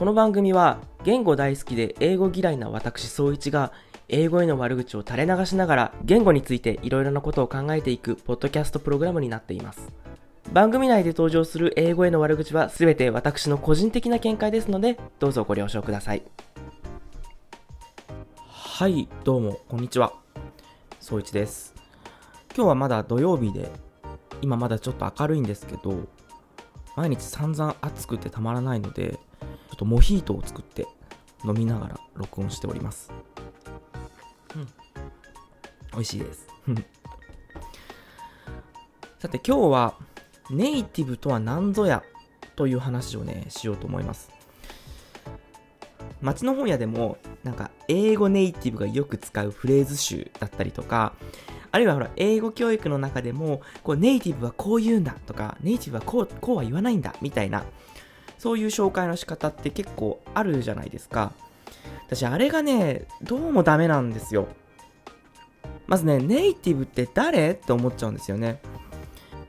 この番組は言語大好きで英語嫌いな私総一が英語への悪口を垂れ流しながら言語についていろいろなことを考えていくポッドキャストプログラムになっています。番組内で登場する英語への悪口は全て私の個人的な見解ですのでどうぞご了承ください。はいどうもこんにちは。総一です。今日はまだ土曜日で今まだちょっと明るいんですけど毎日散々暑くてたまらないのでとモヒートを作って飲みながら録音しております。うん。美味しいです。さて今日はネイティブとは何ぞやという話をねしようと思います。街の本屋でもなんか英語ネイティブがよく使うフレーズ集だったりとかあるいはほら英語教育の中でもこうネイティブはこう言うんだとかネイティブはこうこうは言わないんだみたいなそういう紹介の仕方って結構あるじゃないですか私あれがねどうもダメなんですよまずねネイティブって誰？って思っちゃうんですよね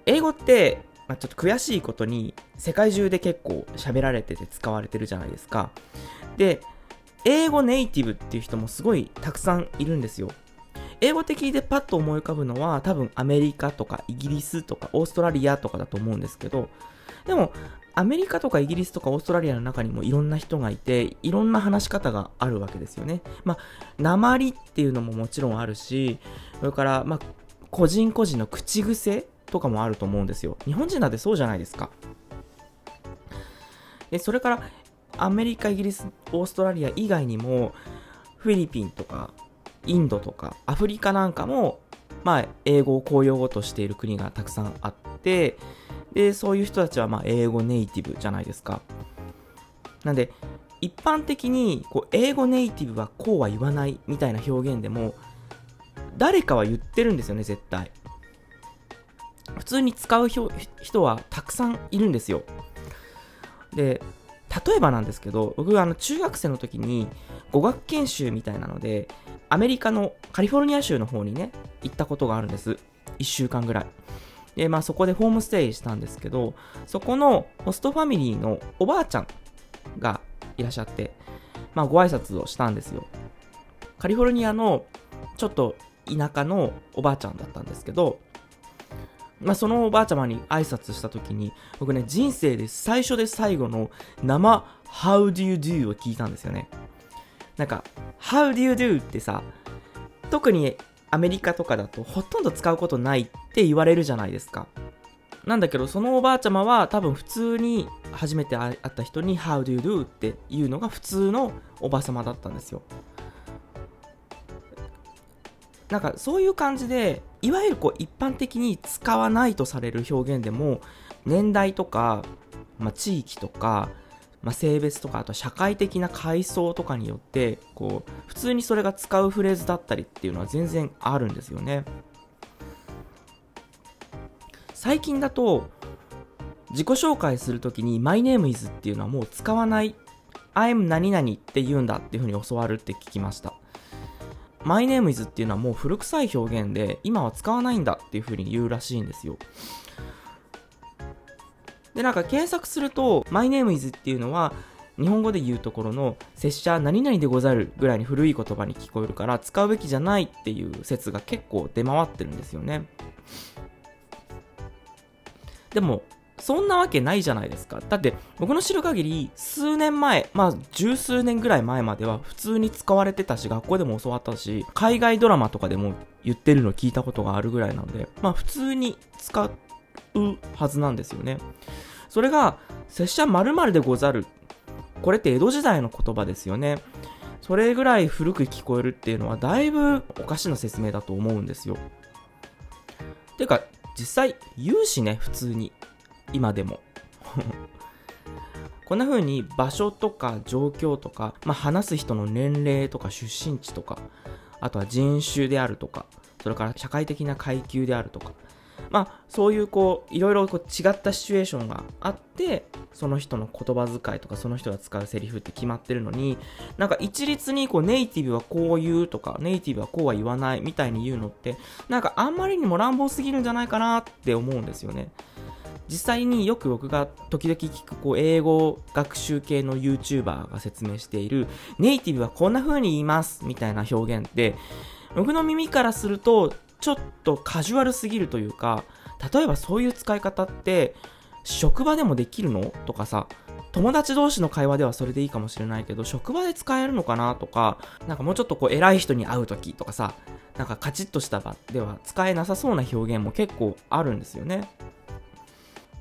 英語ってまあ、ちょっと悔しいことに世界中で結構喋られてて使われてるじゃないですか。で、英語ネイティブっていう人もすごいたくさんいるんですよ。英語的でパッと思い浮かぶのは多分アメリカとかイギリスとかオーストラリアとかだと思うんですけど、でもアメリカとかイギリスとかオーストラリアの中にもいろんな人がいて、いろんな話し方があるわけですよね。まあ、鉛っていうのももちろんあるし、それから、まあ、個人個人の口癖とかもあると思うんですよ。日本人だってそうじゃないですか。でそれからアメリカ、イギリス、オーストラリア以外にもフィリピンとかインドとかアフリカなんかもまあ英語を公用語としている国がたくさんあってでそういう人たちはま英語ネイティブじゃないですか。なんで一般的にこう英語ネイティブはこうは言わないみたいな表現でも誰かは言ってるんですよね絶対。普通に使う人はたくさんいるんですよ。で、例えばなんですけど、僕はあの中学生の時に語学研修みたいなので、アメリカのカリフォルニア州の方にね、行ったことがあるんです。1週間ぐらい。で、まあそこでホームステイしたんですけど、そこのホストファミリーのおばあちゃんがいらっしゃって、まあご挨拶をしたんですよ。カリフォルニアのちょっと田舎のおばあちゃんだったんですけど、まあ、そのおばあちゃまに挨拶した時に、僕ね、人生で最初で最後の生 How do you do? を聞いたんですよね。なんか、How do you do? ってさ、特にアメリカとかだとほとんど使うことないって言われるじゃないですか。なんだけど、そのおばあちゃまは多分普通に初めて会った人に How do you do? っていうのが普通のおばさまだったんですよ。なんかそういう感じでいわゆるこう一般的に使わないとされる表現でも年代とか、まあ、地域とか、まあ、性別とかあと社会的な階層とかによってこう普通にそれが使うフレーズだったりっていうのは全然あるんですよね最近だと自己紹介するときに My name is っていうのはもう使わない I'm 何々って言うんだっていうふうに教わるって聞きました My name is っていうのはもう古臭い表現で今は使わないんだっていう風に言うらしいんですよ。で、なんか検索すると My name is っていうのは日本語で言うところの拙者何々でござるぐらいに古い言葉に聞こえるから使うべきじゃないっていう説が結構出回ってるんですよね。でもそんなわけないじゃないですか。だって僕の知る限り数年前、まあ十数年ぐらい前までは普通に使われてたし、学校でも教わったし、海外ドラマとかでも言ってるの聞いたことがあるぐらいなので、まあ普通に使っうはずなんですよね。それが、拙者〇〇でござる。これって江戸時代の言葉ですよね。それぐらい古く聞こえるっていうのはだいぶおかしな説明だと思うんですよ。てか、実際言うしね、普通に。今でも こんな風に場所とか状況とか、まあ、話す人の年齢とか出身地とかあとは人種であるとかそれから社会的な階級であるとかまあそういうこういろいろこう違ったシチュエーションがあってその人の言葉遣いとかその人が使うセリフって決まってるのになんか一律にこうネイティブはこう言うとかネイティブはこうは言わないみたいに言うのってなんかあんまりにも乱暴すぎるんじゃないかなって思うんですよね。実際によく僕が時々聞くこう英語学習系の YouTuber が説明しているネイティブはこんな風に言いますみたいな表現って僕の耳からするとちょっとカジュアルすぎるというか例えばそういう使い方って職場でもできるのとかさ友達同士の会話ではそれでいいかもしれないけど職場で使えるのかなとかなんかもうちょっとこう偉い人に会う時とかさなんかカチッとした場では使えなさそうな表現も結構あるんですよね。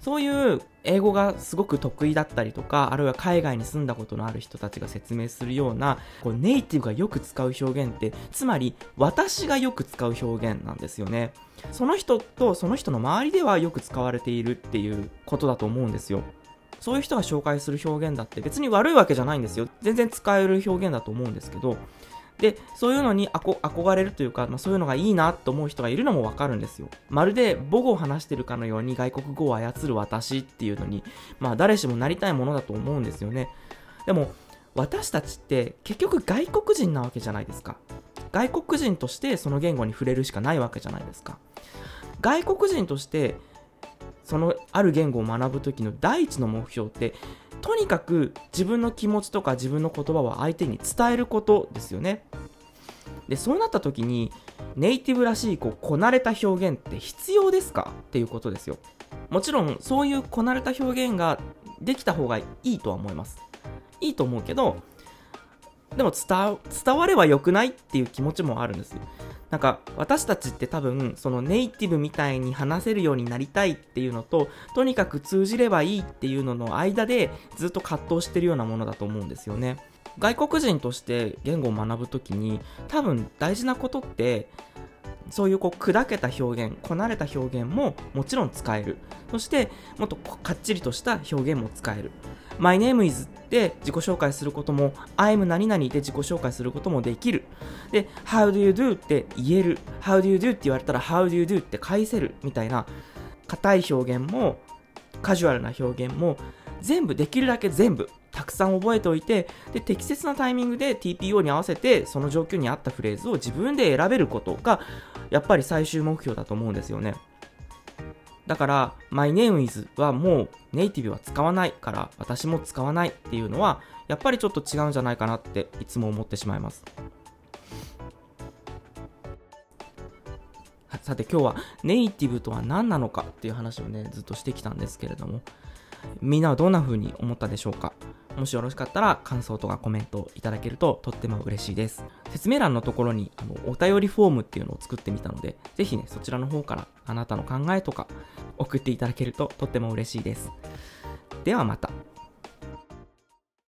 そういう英語がすごく得意だったりとか、あるいは海外に住んだことのある人たちが説明するような、こうネイティブがよく使う表現って、つまり私がよく使う表現なんですよね。その人とその人の周りではよく使われているっていうことだと思うんですよ。そういう人が紹介する表現だって別に悪いわけじゃないんですよ。全然使える表現だと思うんですけど、で、そういうのに憧れるというか、まあ、そういうのがいいなと思う人がいるのもわかるんですよ。まるで母語を話してるかのように外国語を操る私っていうのに、まあ誰しもなりたいものだと思うんですよね。でも、私たちって結局外国人なわけじゃないですか。外国人としてその言語に触れるしかないわけじゃないですか。外国人としてそのある言語を学ぶ時の第一の目標ってとにかく自分の気持ちとか自分の言葉を相手に伝えることですよね。で、そうなった時に、ネイティブらしいこうこなれた表現って必要ですか？っていうことですよ。もちろん、そういうこなれた表現ができた方がいいとは思います。いいと思うけど、でも伝伝わればよくないっていう気持ちもあるんです。なんか私たちって多分そのネイティブみたいに話せるようになりたいっていうのととにかく通じればいいっていうのの間でずっと葛藤してるようなものだと思うんですよね外国人として言語を学ぶときに多分大事なことってそういうこう砕けた表現、こなれた表現ももちろん使える。そしてもっとかっちりとした表現も使える。My name is で自己紹介することも I'm 何々で自己紹介することもできる。で、How do you do って言える。How do you do って言われたら How do you do って返せるみたいな硬い表現もカジュアルな表現も全部できるだけ全部たくさん覚えておいてで適切なタイミングで TPO に合わせてその状況に合ったフレーズを自分で選べることがやっぱり最終目標だと思うんですよねだから My name is はもうネイティブは使わないから私も使わないっていうのはやっぱりちょっと違うんじゃないかなっていつも思ってしまいます。さて今日はネイティブとは何なのかっていう話をねずっとしてきたんですけれどもみんなはどんな風に思ったでしょうか？もしよろしかったら感想とかコメントいただけるととっても嬉しいです。説明欄のところにあのお便りフォームっていうのを作ってみたので、ぜひね、そちらの方からあなたの考えとか送っていただけるととっても嬉しいです。ではまた。